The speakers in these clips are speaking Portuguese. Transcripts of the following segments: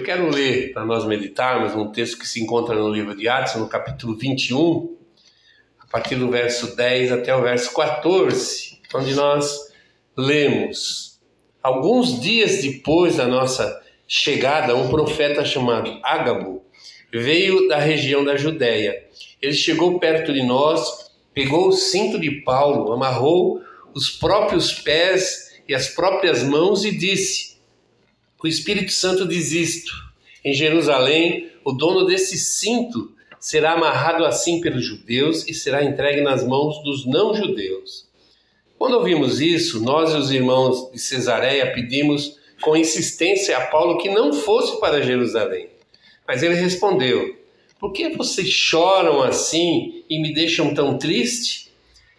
Eu quero ler para nós meditarmos um texto que se encontra no livro de Atos, no capítulo 21, a partir do verso 10 até o verso 14, onde nós lemos: Alguns dias depois da nossa chegada, um profeta chamado Ágabo veio da região da Judéia. Ele chegou perto de nós, pegou o cinto de Paulo, amarrou os próprios pés e as próprias mãos e disse: o Espírito Santo diz isto. Em Jerusalém, o dono desse cinto será amarrado assim pelos judeus e será entregue nas mãos dos não-judeus. Quando ouvimos isso, nós e os irmãos de Cesareia pedimos com insistência a Paulo que não fosse para Jerusalém. Mas ele respondeu: Por que vocês choram assim e me deixam tão triste?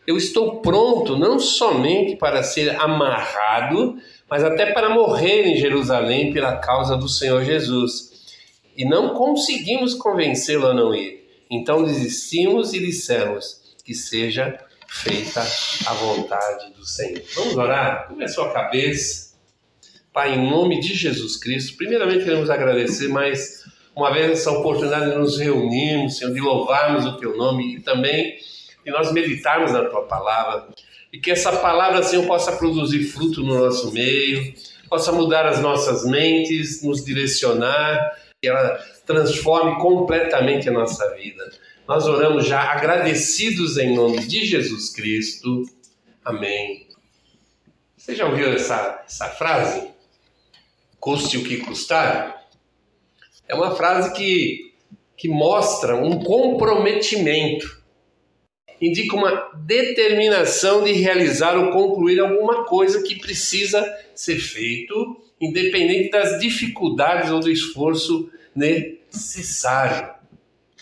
Eu estou pronto não somente para ser amarrado, mas até para morrer em Jerusalém pela causa do Senhor Jesus. E não conseguimos convencê-lo a não ir. Então desistimos e dissemos que seja feita a vontade do Senhor. Vamos orar? Curva a sua cabeça. Pai, em nome de Jesus Cristo, primeiramente queremos agradecer mais uma vez essa oportunidade de nos reunirmos, Senhor, de louvarmos o Teu nome e também de nós meditarmos na Tua palavra e que essa palavra, Senhor, possa produzir fruto no nosso meio, possa mudar as nossas mentes, nos direcionar, que ela transforme completamente a nossa vida. Nós oramos já agradecidos em nome de Jesus Cristo. Amém. Você já ouviu essa, essa frase? Custe o que custar? É uma frase que, que mostra um comprometimento indica uma determinação de realizar ou concluir alguma coisa que precisa ser feito, independente das dificuldades ou do esforço necessário.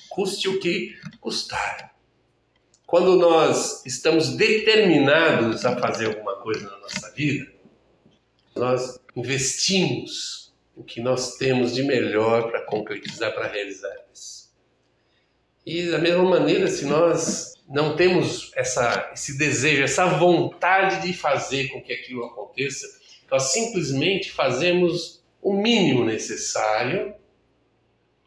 Custe o que custar. Quando nós estamos determinados a fazer alguma coisa na nossa vida, nós investimos o que nós temos de melhor para concretizar, para realizar isso. E da mesma maneira, se nós não temos essa, esse desejo, essa vontade de fazer com que aquilo aconteça, nós simplesmente fazemos o mínimo necessário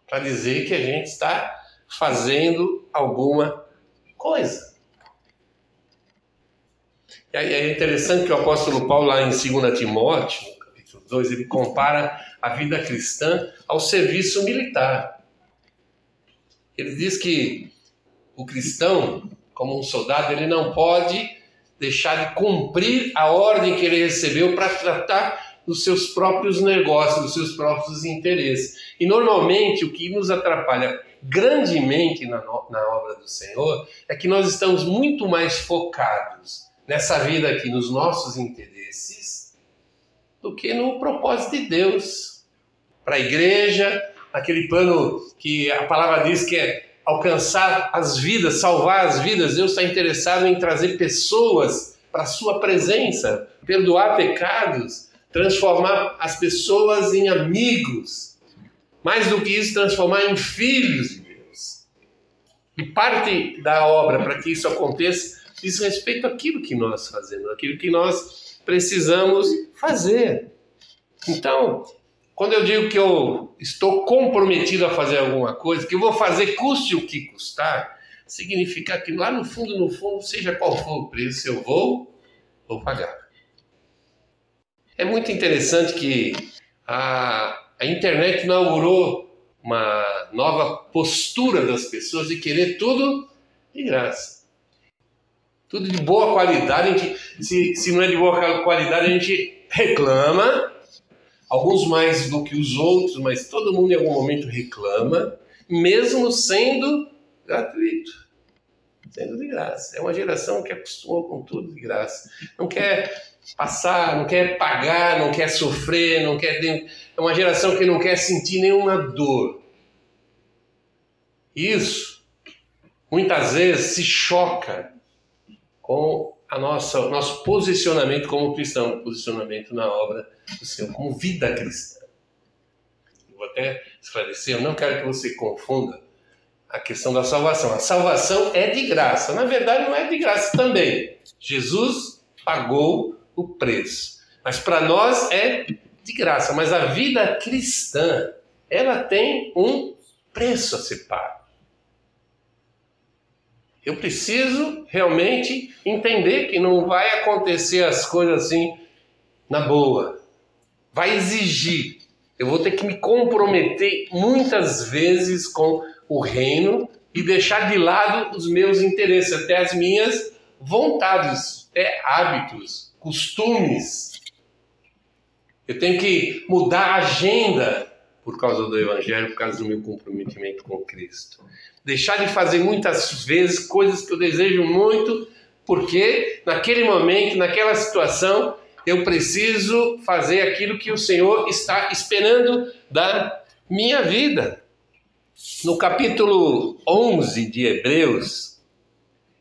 para dizer que a gente está fazendo alguma coisa. E aí é interessante que o apóstolo Paulo, lá em 2 Timóteo, capítulo 2, ele compara a vida cristã ao serviço militar. Ele diz que o cristão, como um soldado, ele não pode deixar de cumprir a ordem que ele recebeu para tratar dos seus próprios negócios, dos seus próprios interesses. E normalmente o que nos atrapalha grandemente na, na obra do Senhor é que nós estamos muito mais focados nessa vida aqui, nos nossos interesses, do que no propósito de Deus. Para a igreja, aquele plano que a palavra diz que é alcançar as vidas, salvar as vidas. Deus está interessado em trazer pessoas para a sua presença, perdoar pecados, transformar as pessoas em amigos. Mais do que isso, transformar em filhos de Deus. E parte da obra para que isso aconteça diz respeito àquilo que nós fazemos, aquilo que nós precisamos fazer. Então, quando eu digo que eu estou comprometido a fazer alguma coisa, que eu vou fazer custe o que custar, significa que lá no fundo, no fundo, seja qual for o preço, eu vou, vou pagar. É muito interessante que a, a internet inaugurou uma nova postura das pessoas de querer tudo de graça. Tudo de boa qualidade. Gente, se, se não é de boa qualidade, a gente reclama alguns mais do que os outros, mas todo mundo em algum momento reclama, mesmo sendo gratuito, sendo de graça. É uma geração que acostumou com tudo de graça. Não quer passar, não quer pagar, não quer sofrer, não quer. É uma geração que não quer sentir nenhuma dor. Isso muitas vezes se choca com a nossa, o nosso posicionamento como cristão, posicionamento na obra do Senhor, como vida cristã. vou até esclarecer, eu não quero que você confunda a questão da salvação. A salvação é de graça. Na verdade, não é de graça também. Jesus pagou o preço. Mas para nós é de graça. Mas a vida cristã ela tem um preço a ser pago. Eu preciso realmente entender que não vai acontecer as coisas assim na boa. Vai exigir. Eu vou ter que me comprometer muitas vezes com o reino e deixar de lado os meus interesses, até as minhas vontades, até hábitos, costumes. Eu tenho que mudar a agenda por causa do Evangelho, por causa do meu comprometimento com Cristo. Deixar de fazer muitas vezes coisas que eu desejo muito, porque naquele momento, naquela situação, eu preciso fazer aquilo que o Senhor está esperando da minha vida. No capítulo 11 de Hebreus,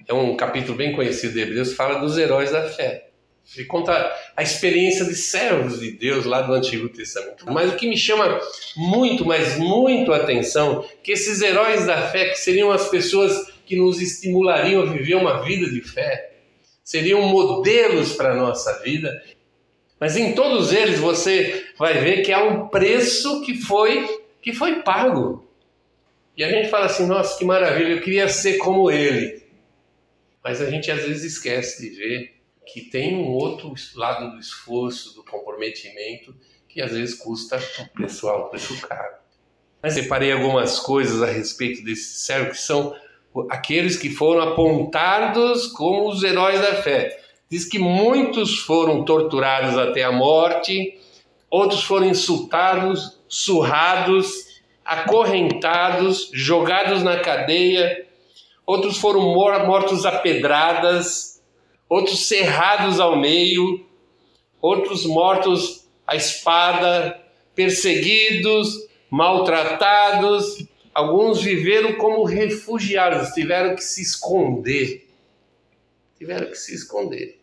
é um capítulo bem conhecido de Hebreus, fala dos heróis da fé. Ele conta a experiência de servos de Deus lá do Antigo Testamento. Mas o que me chama muito, mas muito a atenção, que esses heróis da fé, que seriam as pessoas que nos estimulariam a viver uma vida de fé, seriam modelos para a nossa vida. Mas em todos eles você vai ver que há um preço que foi que foi pago. E a gente fala assim: "Nossa, que maravilha, eu queria ser como ele". Mas a gente às vezes esquece de ver que tem um outro lado do esforço, do comprometimento, que às vezes custa o pessoal, preço caro. Mas separei algumas coisas a respeito desse servo, que são aqueles que foram apontados como os heróis da fé. Diz que muitos foram torturados até a morte, outros foram insultados, surrados, acorrentados, jogados na cadeia, outros foram mortos a pedradas, outros cerrados ao meio, outros mortos à espada, perseguidos, maltratados, alguns viveram como refugiados, tiveram que se esconder. Tiveram que se esconder.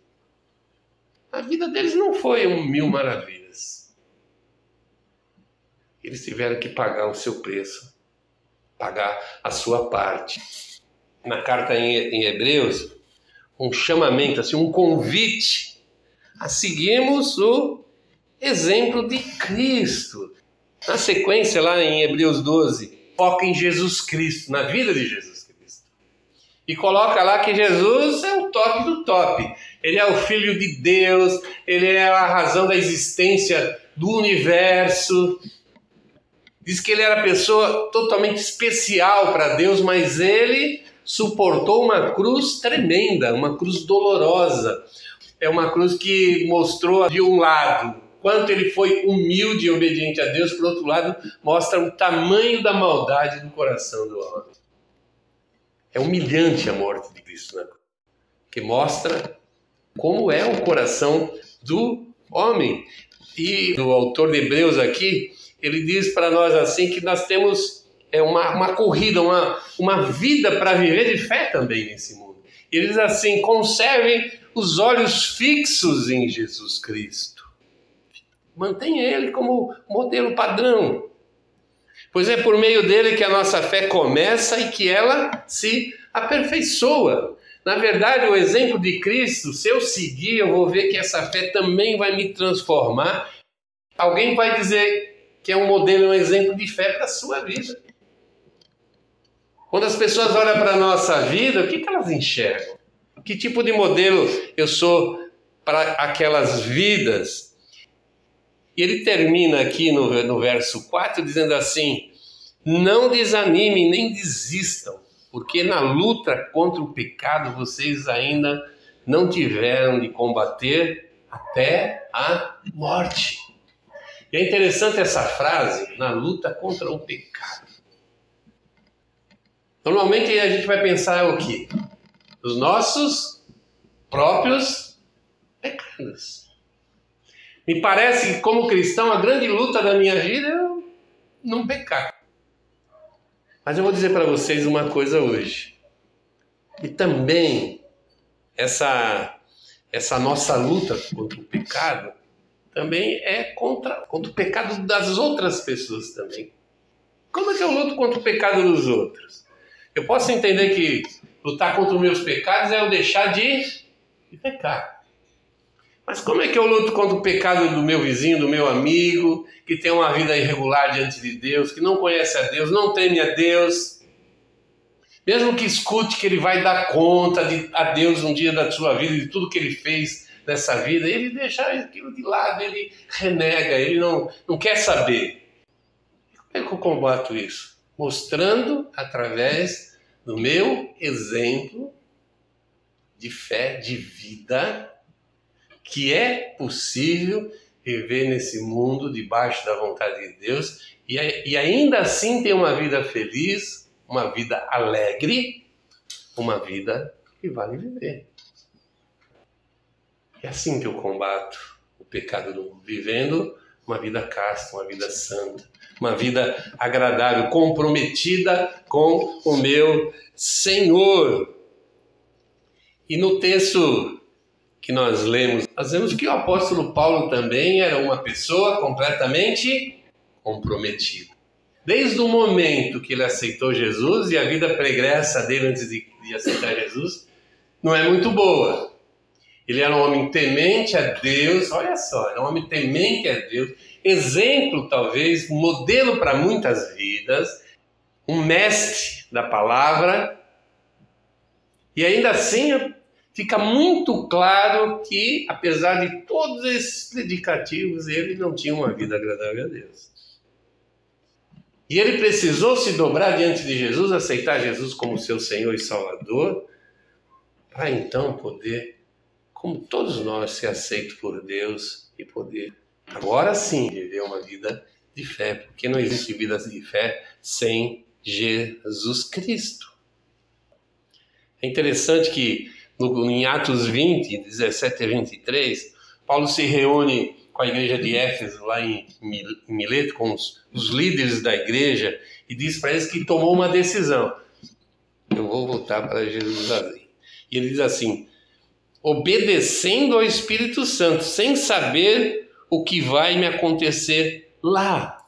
A vida deles não foi um mil maravilhas. Eles tiveram que pagar o seu preço, pagar a sua parte. Na carta em Hebreus, um chamamento, assim, um convite a seguirmos o exemplo de Cristo. Na sequência, lá em Hebreus 12, foca em Jesus Cristo, na vida de Jesus Cristo. E coloca lá que Jesus é o top do top. Ele é o Filho de Deus, ele é a razão da existência do universo. Diz que ele era pessoa totalmente especial para Deus, mas ele suportou uma cruz tremenda, uma cruz dolorosa. É uma cruz que mostrou de um lado quanto ele foi humilde e obediente a Deus, por outro lado, mostra o tamanho da maldade do coração do homem. É humilhante a morte de Cristo né? que mostra como é o coração do homem. E o autor de Hebreus aqui, ele diz para nós assim que nós temos é uma, uma corrida, uma, uma vida para viver de fé também nesse mundo. Ele diz assim: conservem os olhos fixos em Jesus Cristo. Mantenha ele como modelo padrão. Pois é por meio dele que a nossa fé começa e que ela se aperfeiçoa. Na verdade, o exemplo de Cristo, se eu seguir, eu vou ver que essa fé também vai me transformar. Alguém vai dizer que é um modelo, um exemplo de fé para a sua vida. Quando as pessoas olham para a nossa vida, o que, que elas enxergam? Que tipo de modelo eu sou para aquelas vidas? E ele termina aqui no, no verso 4 dizendo assim: Não desanimem nem desistam, porque na luta contra o pecado vocês ainda não tiveram de combater até a morte. E é interessante essa frase, na luta contra o pecado. Normalmente a gente vai pensar o quê? Os nossos próprios pecados. Me parece que, como cristão, a grande luta da minha vida é não pecar. Mas eu vou dizer para vocês uma coisa hoje. E também essa, essa nossa luta contra o pecado também é contra, contra o pecado das outras pessoas também. Como é que eu luto contra o pecado dos outros? Eu posso entender que lutar contra os meus pecados é eu deixar de, de pecar. Mas como é que eu luto contra o pecado do meu vizinho, do meu amigo, que tem uma vida irregular diante de Deus, que não conhece a Deus, não teme a Deus? Mesmo que escute que ele vai dar conta de, a Deus um dia da sua vida, de tudo que ele fez nessa vida, ele deixa aquilo de lado, ele renega, ele não, não quer saber. Como é que eu combato isso? Mostrando através do meu exemplo de fé, de vida, que é possível viver nesse mundo debaixo da vontade de Deus e, e ainda assim ter uma vida feliz, uma vida alegre, uma vida que vale viver. É assim que eu combato o pecado do mundo, vivendo uma vida casta, uma vida santa, uma vida agradável, comprometida com o meu Senhor. E no texto que nós lemos, nós vemos que o apóstolo Paulo também era uma pessoa completamente comprometida. Desde o momento que ele aceitou Jesus e a vida pregressa dele antes de, de aceitar Jesus não é muito boa. Ele era um homem temente a Deus, olha só, era um homem temente a Deus, exemplo talvez, modelo para muitas vidas, um mestre da palavra, e ainda assim fica muito claro que, apesar de todos esses predicativos, ele não tinha uma vida agradável a Deus. E ele precisou se dobrar diante de Jesus, aceitar Jesus como seu Senhor e Salvador, para então poder, como todos nós, ser aceito por Deus e poder, agora sim, viver uma vida de fé, porque não existe vida de fé sem Jesus Cristo. É interessante que no, em Atos 20, 17 a 23, Paulo se reúne com a igreja de Éfeso, lá em Mileto, com os, os líderes da igreja, e diz para eles que tomou uma decisão. Eu vou voltar para Jerusalém. E ele diz assim: obedecendo ao Espírito Santo, sem saber o que vai me acontecer lá.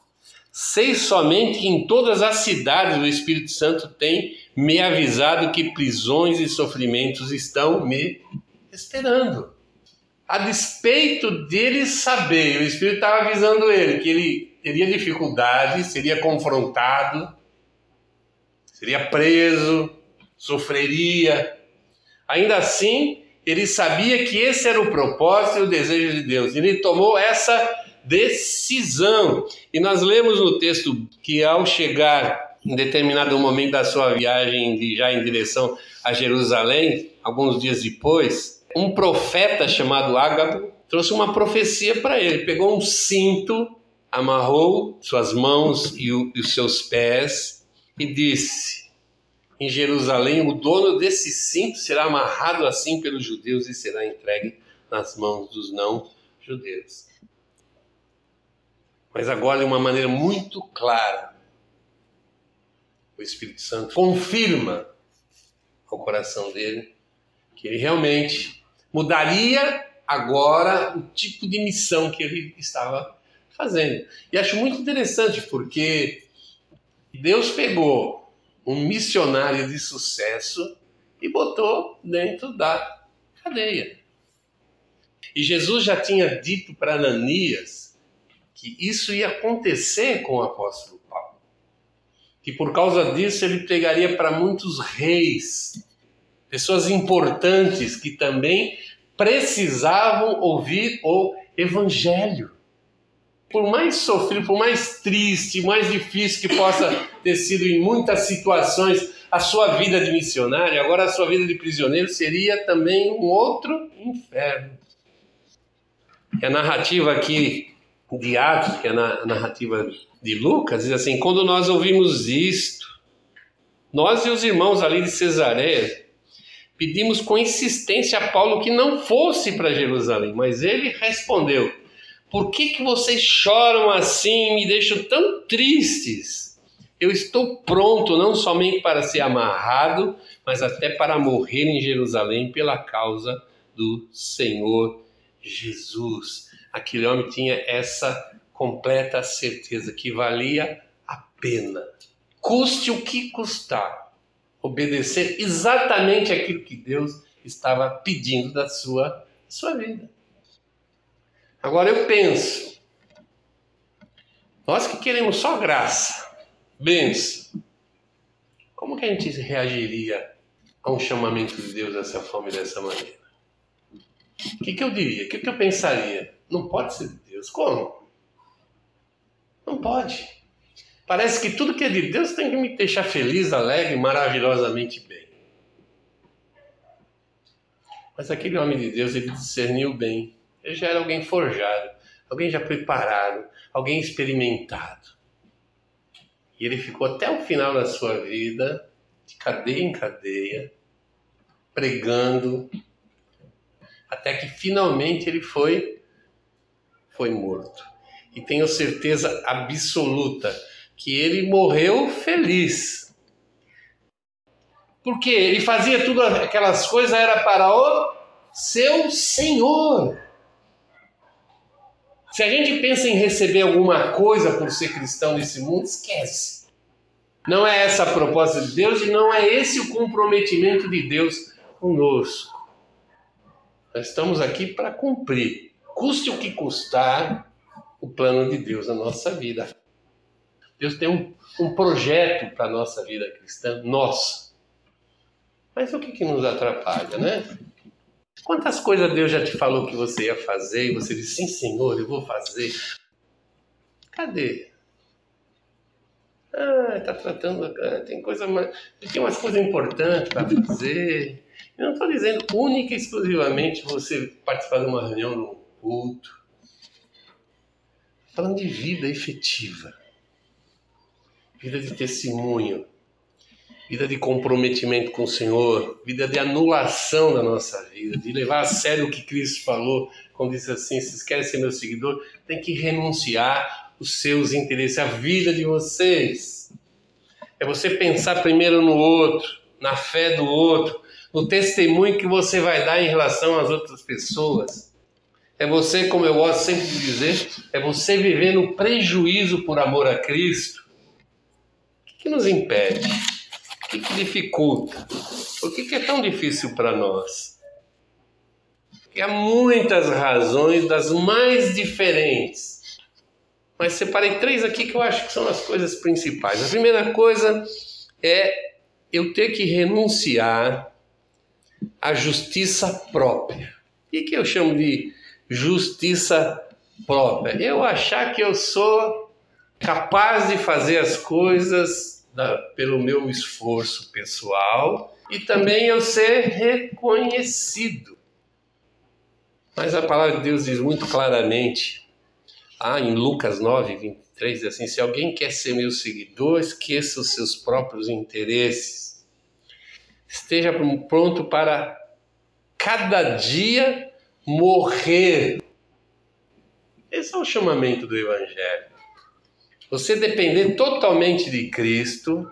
Sei somente que em todas as cidades o Espírito Santo tem me avisado que prisões e sofrimentos estão me esperando. A despeito dele saber, o Espírito estava avisando ele que ele teria dificuldade, seria confrontado, seria preso, sofreria. Ainda assim, ele sabia que esse era o propósito e o desejo de Deus. Ele tomou essa decisão. E nós lemos no texto que ao chegar em determinado momento da sua viagem já em direção a Jerusalém, alguns dias depois, um profeta chamado Ágabo trouxe uma profecia para ele. Pegou um cinto, amarrou suas mãos e os seus pés e disse: Em Jerusalém, o dono desse cinto será amarrado assim pelos judeus e será entregue nas mãos dos não-judeus. Mas agora, de uma maneira muito clara, o Espírito Santo confirma ao coração dele que ele realmente mudaria agora o tipo de missão que ele estava fazendo. E acho muito interessante porque Deus pegou um missionário de sucesso e botou dentro da cadeia. E Jesus já tinha dito para Ananias que isso ia acontecer com o apóstolo Paulo. Que por causa disso ele pregaria para muitos reis, pessoas importantes que também precisavam ouvir o evangelho. Por mais sofrido, por mais triste, mais difícil que possa ter sido em muitas situações a sua vida de missionário, agora a sua vida de prisioneiro seria também um outro inferno. E a narrativa aqui de Atos, que é na narrativa de Lucas, diz assim: quando nós ouvimos isto, nós e os irmãos ali de Cesareia pedimos com insistência a Paulo que não fosse para Jerusalém, mas ele respondeu: Por que, que vocês choram assim me deixam tão tristes? Eu estou pronto não somente para ser amarrado, mas até para morrer em Jerusalém pela causa do Senhor Jesus aquele homem tinha essa completa certeza que valia a pena, custe o que custar, obedecer exatamente aquilo que Deus estava pedindo da sua, sua vida. Agora eu penso, nós que queremos só graça, bênção, como que a gente reagiria a um chamamento de Deus dessa forma e dessa maneira? O que, que eu diria? O que, que eu pensaria? Não pode ser de Deus. Como? Não pode. Parece que tudo que é de Deus tem que me deixar feliz, alegre, maravilhosamente bem. Mas aquele homem de Deus, ele discerniu bem. Ele já era alguém forjado, alguém já preparado, alguém experimentado. E ele ficou até o final da sua vida, de cadeia em cadeia, pregando, até que finalmente ele foi foi morto. E tenho certeza absoluta que ele morreu feliz. Porque ele fazia tudo aquelas coisas era para o seu Senhor. Se a gente pensa em receber alguma coisa por ser cristão nesse mundo, esquece. Não é essa a proposta de Deus e não é esse o comprometimento de Deus conosco. Nós estamos aqui para cumprir, custe o que custar, o plano de Deus na nossa vida. Deus tem um, um projeto para a nossa vida cristã, nossa. Mas o que, que nos atrapalha, né? Quantas coisas Deus já te falou que você ia fazer e você disse, sim, Senhor, eu vou fazer. Cadê? Ah, está tratando, ah, tem coisa mais, tem umas coisas importantes para fazer. Eu não estou dizendo única e exclusivamente você participar de uma reunião no culto. Falando de vida efetiva, vida de testemunho, vida de comprometimento com o Senhor, vida de anulação da nossa vida, de levar a sério o que Cristo falou quando disse assim: se querem ser meu seguidor, tem que renunciar os seus interesses, a vida de vocês. É você pensar primeiro no outro, na fé do outro, no testemunho que você vai dar em relação às outras pessoas. É você, como eu gosto sempre de dizer, é você viver no prejuízo por amor a Cristo. O que, que nos impede? Que, que dificulta? Por que, que é tão difícil para nós? E há muitas razões, das mais diferentes. Mas separei três aqui que eu acho que são as coisas principais. A primeira coisa é eu ter que renunciar à justiça própria. O que eu chamo de justiça própria? Eu achar que eu sou capaz de fazer as coisas da, pelo meu esforço pessoal e também eu ser reconhecido. Mas a palavra de Deus diz muito claramente, ah, em Lucas 9, 23, diz assim: se alguém quer ser meu seguidor, esqueça os seus próprios interesses. Esteja pronto para cada dia morrer. Esse é o chamamento do Evangelho. Você depender totalmente de Cristo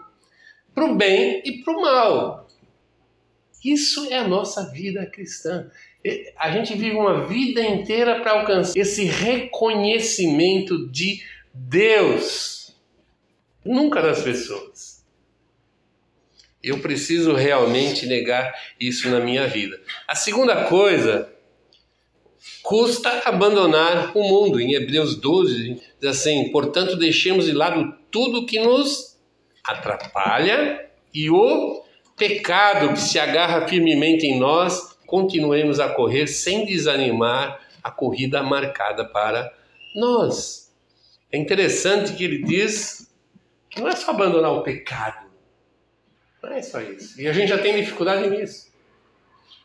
para o bem e para o mal. Isso é a nossa vida cristã. A gente vive uma vida inteira para alcançar esse reconhecimento de Deus, nunca das pessoas. Eu preciso realmente negar isso na minha vida. A segunda coisa custa abandonar o mundo. Em Hebreus 12 diz assim: portanto, deixemos de lado tudo que nos atrapalha e o pecado que se agarra firmemente em nós, continuemos a correr sem desanimar a corrida marcada para nós. É interessante que ele diz que não é só abandonar o pecado, não é só isso. E a gente já tem dificuldade nisso.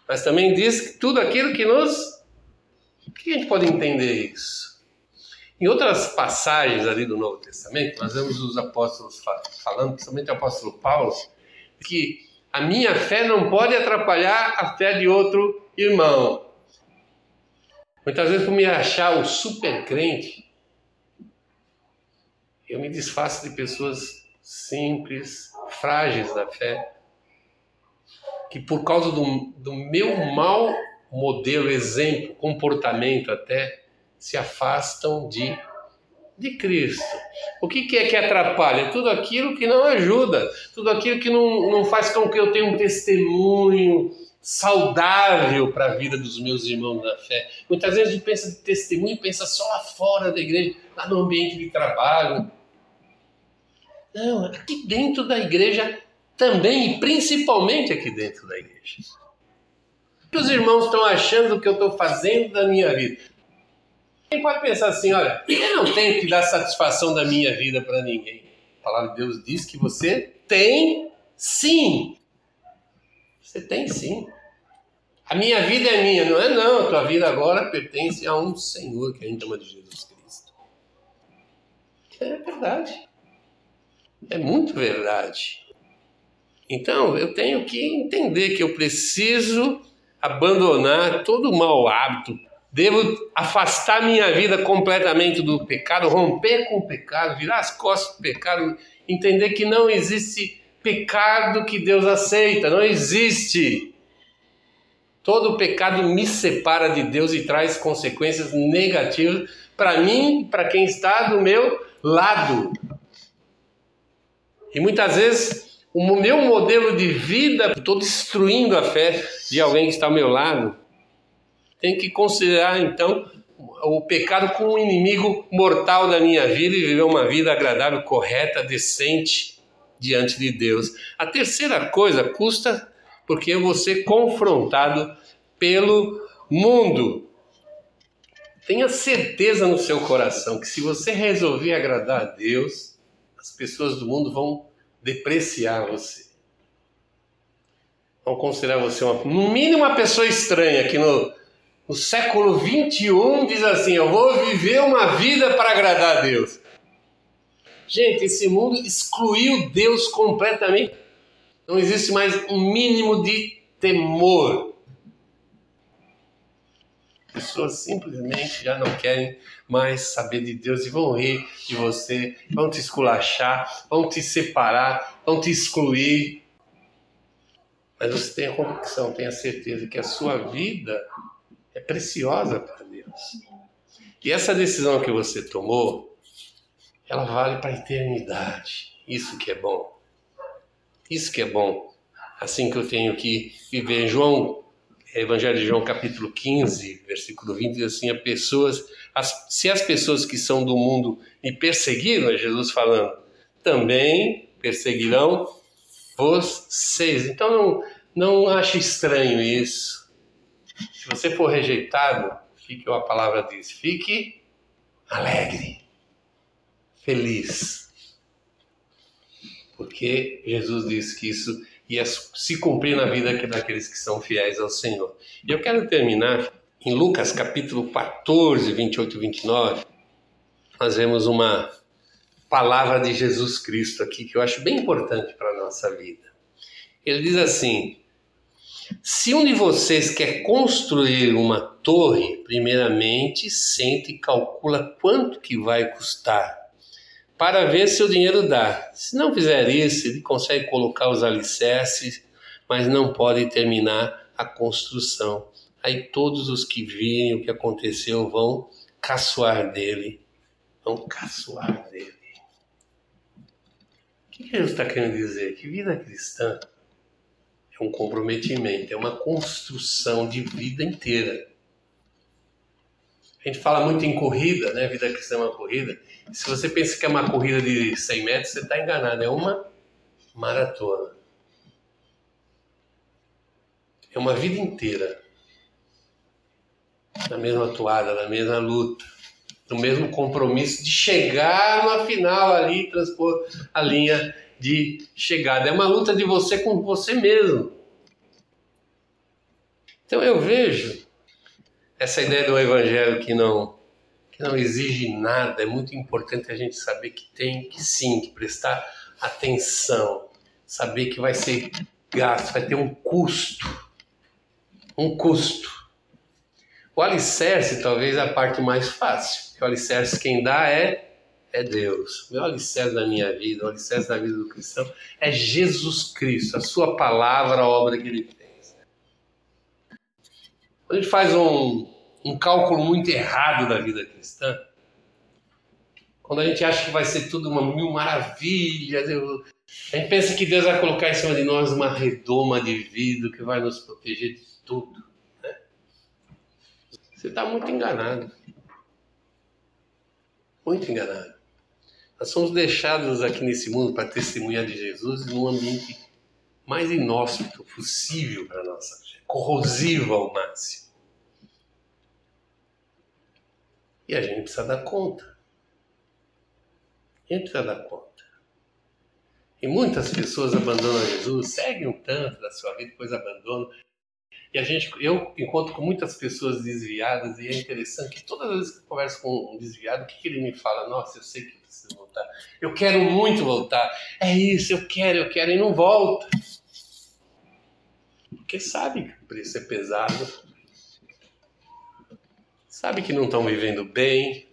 Mas também diz que tudo aquilo que nos o que a gente pode entender isso? Em outras passagens ali do Novo Testamento, nós vemos os apóstolos falando, principalmente o apóstolo Paulo, que a minha fé não pode atrapalhar a fé de outro irmão. Muitas vezes, por me achar o super crente, eu me desfaço de pessoas simples, frágeis da fé, que por causa do, do meu mal modelo, exemplo, comportamento até, se afastam de, de Cristo. O que, que é que atrapalha? Tudo aquilo que não ajuda, tudo aquilo que não, não faz com que eu tenha um testemunho saudável para a vida dos meus irmãos na fé. Muitas vezes a gente pensa de testemunho, pensa só lá fora da igreja, lá no ambiente de trabalho. Não, aqui dentro da igreja também, e principalmente aqui dentro da igreja. Que os irmãos estão achando que eu estou fazendo da minha vida? Quem pode pensar assim, olha, eu não tenho que dar satisfação da minha vida para ninguém. A palavra de Deus diz que você tem sim. Você tem sim. A minha vida é minha, não é não. A tua vida agora pertence a um Senhor que a gente chama de Jesus Cristo. É verdade. É muito verdade. Então, eu tenho que entender que eu preciso abandonar todo o mau hábito. Devo afastar minha vida completamente do pecado, romper com o pecado, virar as costas do pecado, entender que não existe pecado que Deus aceita, não existe. Todo pecado me separa de Deus e traz consequências negativas para mim para quem está do meu lado. E muitas vezes o meu modelo de vida, estou destruindo a fé de alguém que está ao meu lado. Tem que considerar então o pecado como um inimigo mortal da minha vida e viver uma vida agradável, correta, decente diante de Deus. A terceira coisa custa porque eu vou ser confrontado pelo mundo. Tenha certeza no seu coração que se você resolver agradar a Deus, as pessoas do mundo vão depreciar você. Vão considerar você uma, no mínimo uma pessoa estranha que no, no século 21 diz assim: Eu vou viver uma vida para agradar a Deus. Gente, esse mundo excluiu Deus completamente. Não existe mais um mínimo de temor pessoas simplesmente já não querem mais saber de Deus e vão rir de você, vão te esculachar, vão te separar, vão te excluir. Mas você tem a convicção, tem a certeza que a sua vida é preciosa para Deus. E essa decisão que você tomou, ela vale para a eternidade. Isso que é bom. Isso que é bom. Assim que eu tenho que viver. João Evangelho de João, capítulo 15, versículo 20, diz assim: a pessoas, as, se as pessoas que são do mundo me perseguiram, é Jesus falando, também perseguirão vocês. Então não, não ache estranho isso. Se você for rejeitado, fique, a palavra diz, fique alegre, feliz. Porque Jesus disse que isso ia se cumprir na vida daqueles que são fiéis ao Senhor. E eu quero terminar em Lucas capítulo 14, 28 e 29. Nós vemos uma palavra de Jesus Cristo aqui que eu acho bem importante para a nossa vida. Ele diz assim: Se um de vocês quer construir uma torre, primeiramente sente e calcula quanto que vai custar para ver se o dinheiro dá. Se não fizer isso, ele consegue colocar os alicerces, mas não pode terminar a construção. Aí todos os que virem o que aconteceu vão caçoar dele. Vão caçoar dele. O que Jesus está querendo dizer? Que vida cristã é um comprometimento, é uma construção de vida inteira. A gente fala muito em corrida, né? Vida cristã é uma corrida. Se você pensa que é uma corrida de 100 metros, você está enganado. É uma maratona. É uma vida inteira. Na mesma toada, na mesma luta. No mesmo compromisso de chegar na final ali transpor a linha de chegada. É uma luta de você com você mesmo. Então eu vejo essa ideia do evangelho que não que não exige nada, é muito importante a gente saber que tem que sim, que prestar atenção, saber que vai ser gasto, vai ter um custo. Um custo. O alicerce talvez é a parte mais fácil. O alicerce quem dá é é Deus. O alicerce da minha vida, o alicerce da vida do cristão é Jesus Cristo, a sua palavra, a obra que ele fez. Quando a gente faz um, um cálculo muito errado da vida cristã. Quando a gente acha que vai ser tudo uma mil maravilhas, a gente pensa que Deus vai colocar em cima de nós uma redoma de vidro que vai nos proteger de tudo. Né? Você está muito enganado. Muito enganado. Nós somos deixados aqui nesse mundo para testemunhar de Jesus num ambiente mais inóspito possível para nossa vida, corrosivo ao máximo. E a gente precisa dar conta. A gente precisa dar conta. E muitas pessoas abandonam Jesus, seguem um tanto da sua vida, depois abandonam. E a gente, eu encontro com muitas pessoas desviadas e é interessante que todas as vezes que eu converso com um desviado, o que, que ele me fala? Nossa, eu sei que eu preciso voltar. Eu quero muito voltar. É isso, eu quero, eu quero e não volta. Porque sabe que o preço é pesado. Sabe que não estão vivendo bem,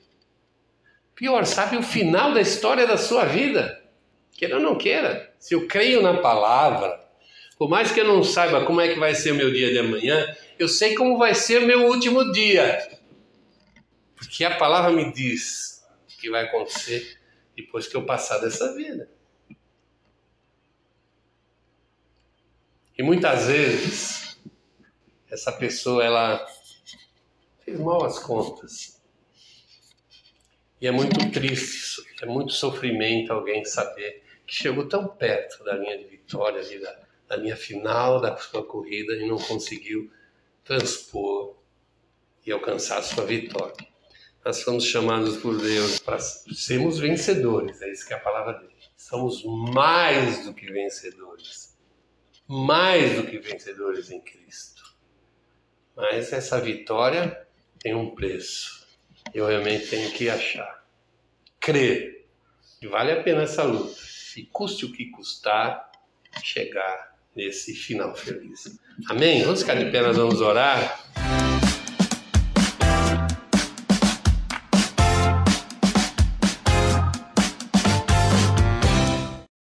Pior, sabe o final da história da sua vida? Queira ou não queira. Se eu creio na palavra, por mais que eu não saiba como é que vai ser o meu dia de amanhã, eu sei como vai ser o meu último dia. Porque a palavra me diz o que vai acontecer depois que eu passar dessa vida. E muitas vezes essa pessoa ela mal as contas. E é muito triste, é muito sofrimento alguém saber que chegou tão perto da linha de vitória, da, da linha final da sua corrida e não conseguiu transpor e alcançar sua vitória. Nós fomos chamados por Deus para sermos vencedores, é isso que é a palavra dele. Somos mais do que vencedores. Mais do que vencedores em Cristo. Mas essa vitória tem um preço eu realmente tenho que achar, crer que vale a pena essa luta, e custe o que custar, chegar nesse final feliz. Amém? Vamos ficar de pé, nós vamos orar.